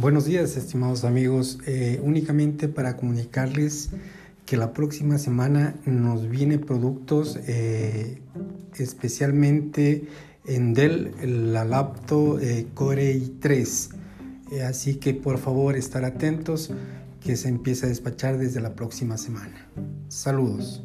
Buenos días, estimados amigos. Eh, únicamente para comunicarles que la próxima semana nos viene productos eh, especialmente en Dell, la laptop eh, Core i3. Eh, así que por favor estar atentos que se empieza a despachar desde la próxima semana. Saludos.